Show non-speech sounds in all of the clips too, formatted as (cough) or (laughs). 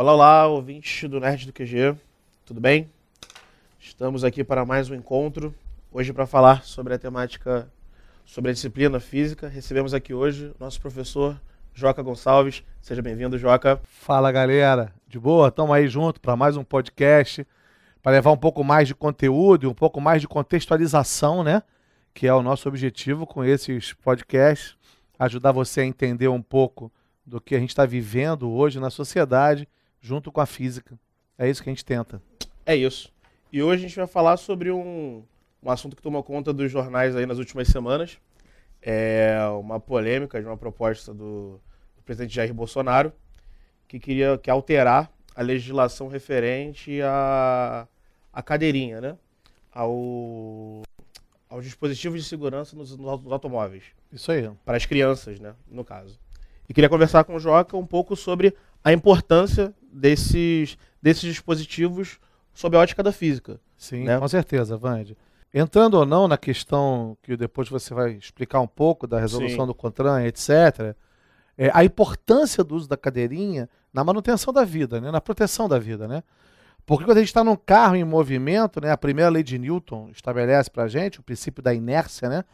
Olá, olá, ouvintes do Nerd do QG, tudo bem? Estamos aqui para mais um encontro, hoje para falar sobre a temática, sobre a disciplina física. Recebemos aqui hoje nosso professor Joca Gonçalves. Seja bem-vindo, Joca. Fala, galera. De boa? Estamos aí junto para mais um podcast, para levar um pouco mais de conteúdo e um pouco mais de contextualização, né? Que é o nosso objetivo com esses podcasts, ajudar você a entender um pouco do que a gente está vivendo hoje na sociedade, junto com a física. É isso que a gente tenta. É isso. E hoje a gente vai falar sobre um, um assunto que tomou conta dos jornais aí nas últimas semanas. É uma polêmica de uma proposta do, do presidente Jair Bolsonaro, que queria que alterar a legislação referente à, à cadeirinha, né? Ao, aos dispositivos de segurança nos, nos automóveis. Isso aí. Para as crianças, né? No caso. E queria conversar com o Joca um pouco sobre a importância desses, desses dispositivos sob a ótica da física. Sim, né? com certeza, Vande. Entrando ou não na questão que depois você vai explicar um pouco da resolução Sim. do CONTRAN, etc., é, a importância do uso da cadeirinha na manutenção da vida, né, na proteção da vida. Né? Porque quando a gente está num carro em movimento, né, a primeira lei de Newton estabelece para a gente o princípio da inércia, né,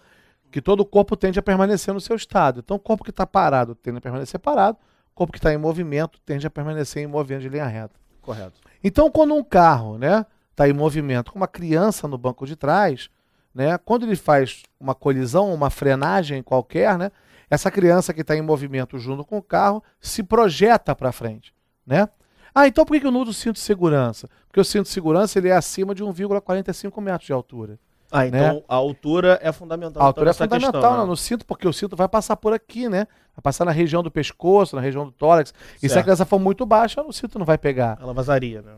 que todo o corpo tende a permanecer no seu estado. Então, o corpo que está parado tende a permanecer parado, corpo que está em movimento tende a permanecer em movimento de linha reta. Correto. Então, quando um carro né, está em movimento com uma criança no banco de trás, né, quando ele faz uma colisão, uma frenagem qualquer, né, essa criança que está em movimento junto com o carro se projeta para frente. Né? Ah, então por que eu não uso cinto de segurança? Porque o cinto de segurança ele é acima de 1,45 metros de altura. Ah, então a altura é fundamental. A altura é fundamental questão, né, né? no cinto, porque o cinto vai passar por aqui, né? Vai passar na região do pescoço, na região do tórax. E se a Certo. criança for muito baixa, o cinto não vai pegar. Ela vazaria, né?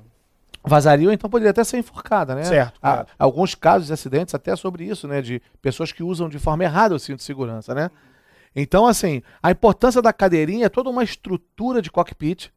Vazaria ou então poderia até ser enforcada, né? Certo, Há alguns casos de acidentes até sobre isso, né? De pessoas que usam de forma errada o cinto de segurança, né? Então, assim, a importância da cadeirinha é toda uma estrutura de cockpit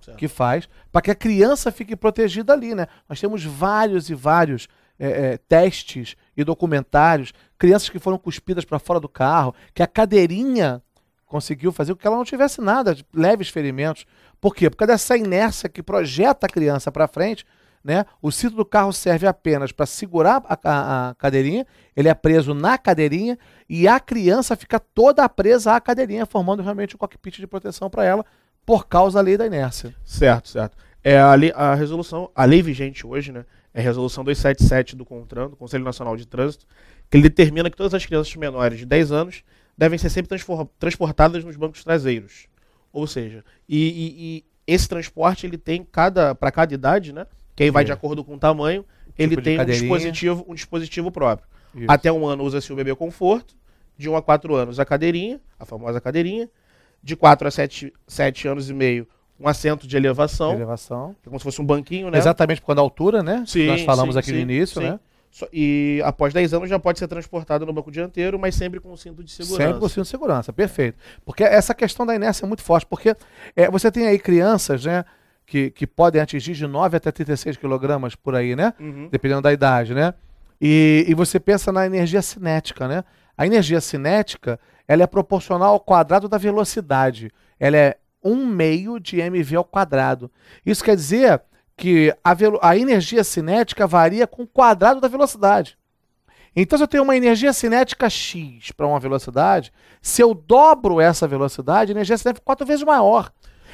Certo. que faz para que a criança fique protegida ali, né? Nós temos vários e vários é, é, testes e documentários, crianças que foram cuspidas para fora do carro, que a cadeirinha conseguiu fazer com que ela não tivesse nada, leves ferimentos. Por quê? Por causa dessa inércia que projeta a criança para frente, né? O cinto do carro serve apenas para segurar a, a- a cadeirinha, ele é preso na cadeirinha e a criança fica toda presa à cadeirinha, formando realmente um cockpit de proteção para ela por causa da lei da inércia. Certo, certo. É a, lei, a resolução, a lei vigente hoje, né? É a resolução 277 do CONTRAN, do Conselho Nacional de Trânsito, que ele determina que todas as crianças menores de 10 anos devem ser sempre transportadas nos bancos traseiros. Ou seja, e, e- e esse transporte ele tem cada para cada idade, né? Que aí vai É. de acordo com o tamanho, ele Tipo de tem um dispositivo, um dispositivo próprio. Isso. Até um ano usa-se o bebê conforto, de 1 a 4 anos a cadeirinha, a famosa cadeirinha, de 4 a 7, 7 anos e meio um assento de elevação, elevação. que é como se fosse um banquinho, né? Exatamente por causa da altura, né? Sim, Nós falamos sim, aqui no sim, início, sim. né? E após 10 anos já pode ser transportado no banco dianteiro, mas sempre com o cinto de segurança. Sempre com cinto de segurança, perfeito. Porque essa questão da inércia é muito forte, porque é, você tem aí crianças, né, que, que podem atingir de 9 até 36 quilogramas por aí, né? Uhum. Dependendo da idade, né? E, e você pensa na energia cinética, né? A energia cinética, ela é proporcional ao quadrado da velocidade. Ela é um meio de mv ao quadrado. Isso quer dizer que a, a energia cinética varia com o quadrado da velocidade. Então, se eu tenho uma energia cinética X para uma velocidade, se eu dobro essa velocidade, a energia cinética é quatro vezes maior.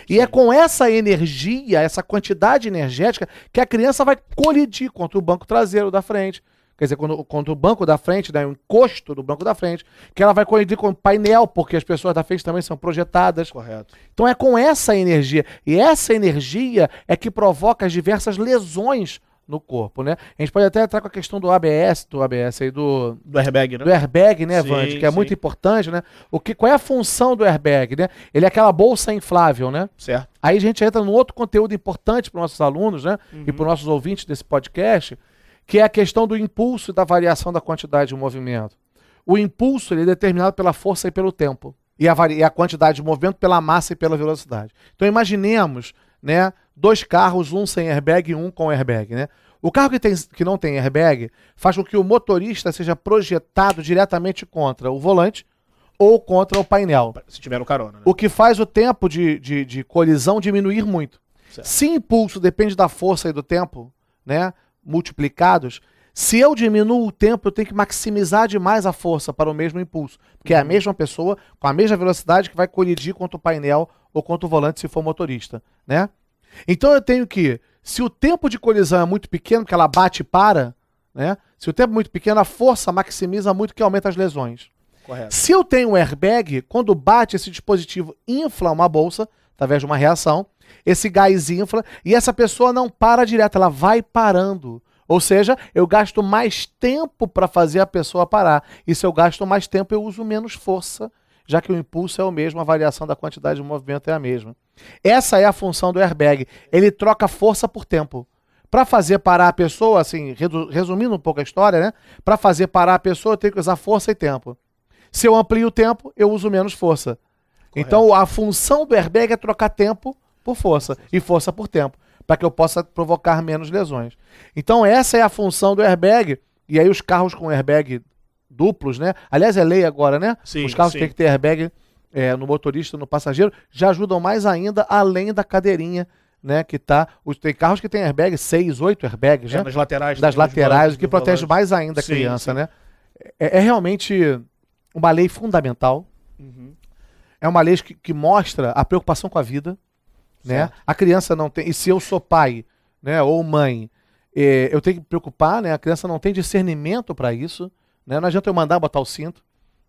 E é com essa energia, essa quantidade energética, que a criança vai colidir contra o banco traseiro da frente. Quer dizer, quando- contra o banco da frente, né, o encosto do banco da frente, que ela vai colidir com o painel, porque as pessoas da frente também são projetadas. Correto. Então é com essa energia. E essa energia é que provoca as diversas lesões no corpo, né? A gente pode até entrar com a questão do ABS, do ABS aí, do, Do airbag, né? do airbag, né, Sim, Vande? Que é sim. muito importante, né? O que, qual é a função do airbag, né? Ele é aquela bolsa inflável, né? Certo. Aí a gente entra num outro conteúdo importante para nossos alunos, né? Uhum. E para os nossos ouvintes desse podcast, que é a questão do impulso e da variação da quantidade de movimento. O impulso é determinado pela força e pelo tempo. E a, e a quantidade de movimento pela massa e pela velocidade. Então imaginemos, né, dois carros, um sem airbag e um com airbag, né? O carro que, tem, que não tem airbag faz com que o motorista seja projetado diretamente contra o volante ou contra o painel. Se tiver no carona, né? O que faz o tempo de, de, de colisão diminuir muito. Certo. Se impulso depende da força e do tempo, né, multiplicados, se eu diminuo o tempo, eu tenho que maximizar demais a força para o mesmo impulso. Porque é a uhum. mesma pessoa, com a mesma velocidade, que vai colidir contra o painel ou contra o volante se for motorista. Né? Então eu tenho que, se o tempo de colisão é muito pequeno, que ela bate e para, né? se o tempo é muito pequeno, a força maximiza muito, que aumenta as lesões. Correto. Se eu tenho um airbag, quando bate esse dispositivo, infla uma bolsa, através de uma reação, esse gás infla, e essa pessoa não para direto, ela vai parando. Ou seja, eu gasto mais tempo para fazer a pessoa parar. E se eu gasto mais tempo, eu uso menos força, já que o impulso é o mesmo, a variação da quantidade de movimento é a mesma. Essa é a função do airbag. Ele troca força por tempo. Para fazer parar a pessoa, assim, resumindo um pouco a história, né? Para fazer parar a pessoa, eu tenho que usar força e tempo. Se eu amplio o tempo, eu uso menos força. Correto. Então, a função do airbag é trocar tempo por força e força por tempo para que eu possa provocar menos lesões. Então essa é a função do airbag. E aí os carros com airbag duplos, né? Aliás, é lei agora, né? Sim, os carros sim. têm que ter airbag é, no motorista, no passageiro, já ajudam mais ainda além da cadeirinha, né? Que tá. Os, tem carros que tem airbag, seis, oito airbags, é, né? Das laterais. Das laterais, o que protege mais ainda a criança, sim. né? É, é, realmente uma lei fundamental. Uhum. É uma lei que, que mostra a preocupação com a vida né? A criança não tem. E se eu sou pai, né, ou mãe, eh, eu tenho que me preocupar, né? A criança não tem discernimento para isso, né? Não adianta eu mandar botar o cinto.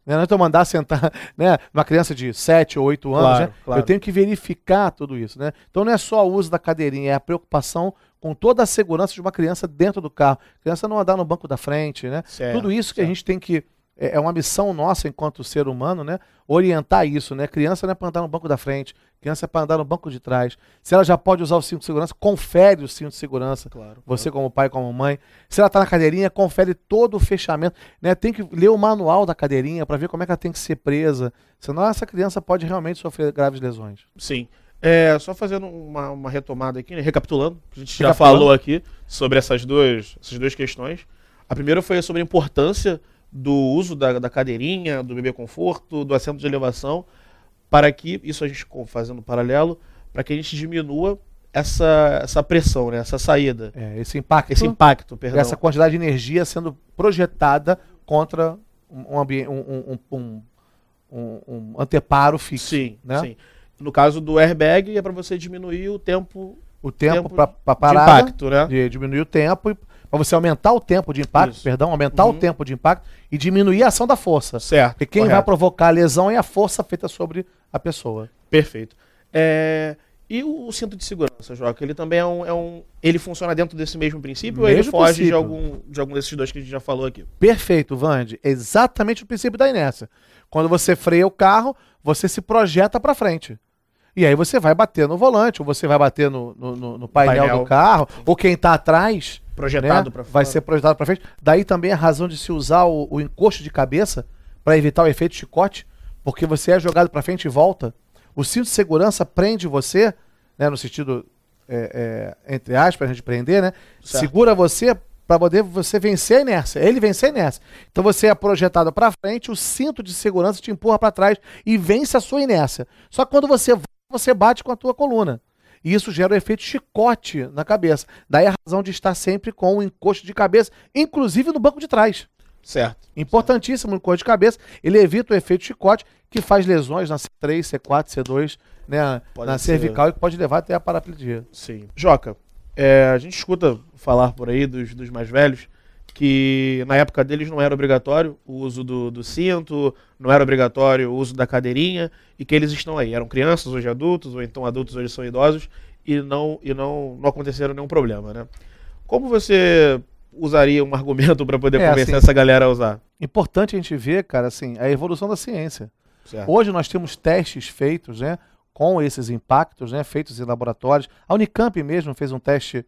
Né? Não adianta eu mandar (laughs) sentar, né? Uma criança de 7 ou 8 anos, claro, né? claro. Eu tenho que verificar tudo isso, né? Então não é só o uso da cadeirinha, é a preocupação com toda a segurança de uma criança dentro do carro. A criança não andar no banco da frente, né? Certo, tudo isso que certo. a gente tem que é, é uma missão nossa enquanto ser humano, né? Orientar isso, né? Criança não é para andar no banco da frente, criança é para andar no banco de trás. Se ela já pode usar o cinto de segurança, confere o cinto de segurança. Claro, você claro. como pai, como mãe. Se ela está na cadeirinha, confere todo o fechamento, né? Tem que ler o manual da cadeirinha para ver como é que ela tem que ser presa. Senão essa criança pode realmente sofrer graves lesões. Sim. É, só fazendo uma, uma retomada aqui, né? recapitulando, a gente já falou aqui sobre essas duas, essas duas questões. A primeira foi sobre a importância do uso da, da cadeirinha, do bebê conforto, do assento de elevação, para que, isso a gente fazendo paralelo, para que a gente diminua essa, essa pressão, né? essa saída. É, esse impacto. Esse impacto, perdão. Essa quantidade de energia sendo projetada contra um, ambiente, um, um, um, um, anteparo fixo. Sim, né? sim. No caso do airbag, é para você diminuir o tempo. O tempo, tempo para parar. De impacto, né? De diminuir o tempo para você aumentar o tempo de impacto, Isso. perdão, aumentar uhum. o tempo de impacto e diminuir a ação da força. Certo. Porque quem correto. vai provocar a lesão é a força feita sobre a pessoa. Perfeito. É... E o, o, cinto de segurança, Joca, ele também é um, é um, Ele funciona dentro desse mesmo princípio mesmo ou ele foge de algum, de algum desses dois que a gente já falou aqui? Perfeito, Vande. Exatamente o princípio da inércia. Quando você freia o carro, você se projeta para frente. E aí você vai bater no volante, ou você vai bater no, no, no painel, painel, do carro, ou quem está atrás. Projetado né, para Vai ser projetado para frente. Daí também a razão de se usar o, o encosto de cabeça para evitar o efeito chicote, porque você é jogado para frente e volta. O cinto de segurança prende você, né, no sentido, é, é, entre aspas, a gente prender, né? Certo. Segura você para poder você vencer a inércia. Ele vencer a inércia. Então você é projetado para frente, o cinto de segurança te empurra para trás e vence a sua inércia. Só que quando você você bate com a tua coluna. E isso gera o um efeito chicote na cabeça. Daí a razão de estar sempre com o encosto de cabeça, inclusive no banco de trás. Certo. Importantíssimo no encosto de cabeça. Ele evita o efeito chicote, que faz lesões na C3, C4, C2, né, na ser. cervical e que pode levar até a paraplegia. Sim. Joca, é, a gente escuta falar por aí dos, dos mais velhos que na época deles não era obrigatório o uso do, do, cinto, não era obrigatório o uso da cadeirinha, e que eles estão aí. Eram crianças, hoje adultos, ou então adultos, hoje são idosos, e não, e não, não aconteceram nenhum problema, né? Como você usaria um (laughs) argumento para poder é, convencer assim, essa galera a usar? Importante a gente ver, cara, assim, a evolução da ciência. Certo. Hoje nós temos testes feitos, né, com esses impactos, né, feitos em laboratórios. A Unicamp mesmo fez um teste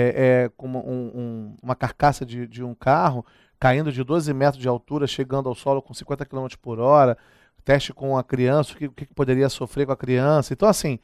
é, é, com uma, um, uma carcaça de, de um carro caindo de 12 metros de altura, chegando ao solo com 50 km por hora, teste com a criança, o que, o que poderia sofrer com a criança. Então, assim,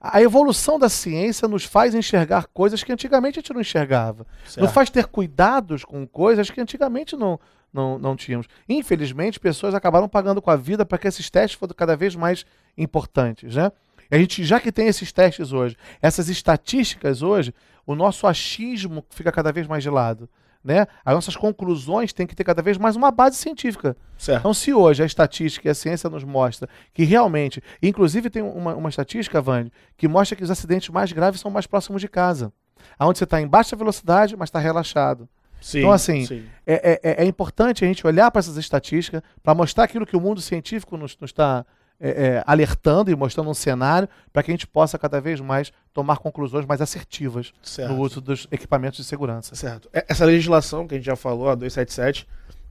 a evolução da ciência nos faz enxergar coisas que antigamente a gente não enxergava. Certo. Nos faz ter cuidados com coisas que antigamente não, não, não tínhamos. Infelizmente, pessoas acabaram pagando com a vida para que esses testes fossem cada vez mais importantes. Né? E a gente, já que tem esses testes hoje, essas estatísticas hoje, o nosso achismo fica cada vez mais de lado. Né? As nossas conclusões têm que ter cada vez mais uma base científica. Certo. Então, se hoje a estatística e a ciência nos mostra que realmente, inclusive tem uma, uma estatística, Vande, que mostra que os acidentes mais graves são mais próximos de casa. Onde você está em baixa velocidade, mas está relaxado. Sim, Então, assim, sim. É, é- é importante a gente olhar para essas estatísticas para mostrar aquilo que o mundo científico nos está é, é, alertando e mostrando um cenário para que a gente possa cada vez mais tomar conclusões mais assertivas Certo. no uso dos equipamentos de segurança. Certo. E- Essa legislação que a gente já falou, a 277,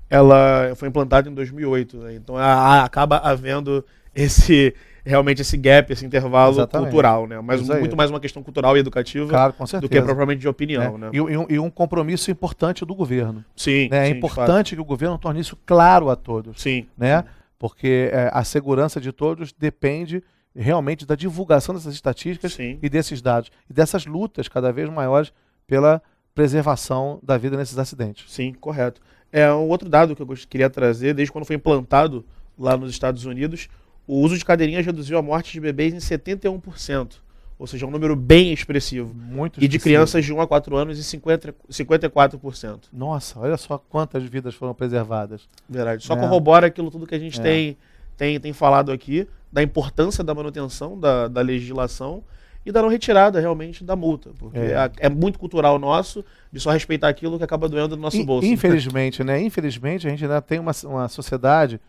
ela foi implantada em 2008, né? então a- a- acaba havendo esse realmente esse gap, esse intervalo Exatamente. cultural, né? Mas muito mais uma questão cultural e educativa Claro, do que propriamente de opinião, né? né? E, e um, e um compromisso importante do governo. Sim, né? É sim, importante que o governo torne isso claro a todos. Sim, né? Porque é, a segurança de todos depende realmente da divulgação dessas estatísticas sim. e desses dados e dessas lutas cada vez maiores pela preservação da vida nesses acidentes. Sim, correto. É um outro dado que eu queria trazer, desde quando foi implantado lá nos Estados Unidos, o uso de cadeirinhas reduziu a morte de bebês em 71%, ou seja, um número bem expressivo. Muito E de crianças de 1 a 4 anos em 50, 54%. Nossa, olha só quantas vidas foram preservadas. Verdade. Só É. corrobora aquilo tudo que a gente É. tem, tem, tem falado aqui, da importância da manutenção da, da legislação e da não retirada realmente da multa. Porque É. é, é muito cultural nosso de só respeitar aquilo que acaba doendo no nosso bolso. Infelizmente, né? Infelizmente, a gente ainda tem uma, uma sociedade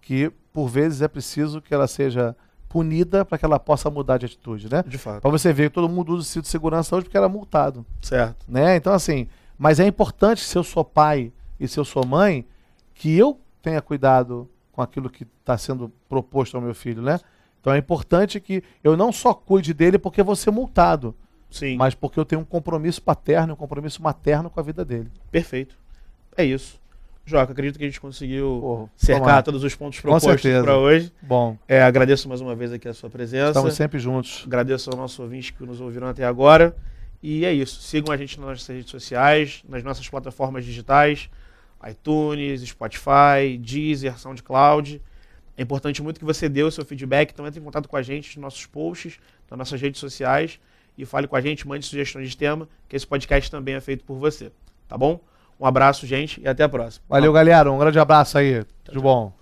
que, por vezes, é preciso que ela seja punida para que ela possa mudar de atitude, né? De fato. Para você ver que todo mundo usa o cinto de segurança hoje porque era multado. Certo. né? Então, assim, mas é importante, se eu sou pai e se eu sou mãe, que eu tenha cuidado com aquilo que está sendo proposto ao meu filho, né? Então é importante que eu não só cuide dele porque vou ser multado, Sim. mas porque eu tenho um compromisso paterno, um compromisso materno com a vida dele. Perfeito. É isso. Joca, acredito que a gente conseguiu Pô, cercar tomara. todos os pontos propostos para hoje. Bom, É, agradeço mais uma vez aqui a sua presença. estamos sempre juntos. Agradeço ao nosso ouvinte que nos ouviram até agora. E é isso. Sigam a gente nas nossas redes sociais, nas nossas plataformas digitais, iTunes, Spotify, Deezer, SoundCloud. É importante muito que você dê o seu feedback, então entre em contato com a gente nos nossos posts, nas nossas redes sociais e fale com a gente, mande sugestões de tema, que esse podcast também é feito por você. Tá bom? Um abraço, gente, e até a próxima. Valeu, galera. Um grande abraço aí. Tudo bom.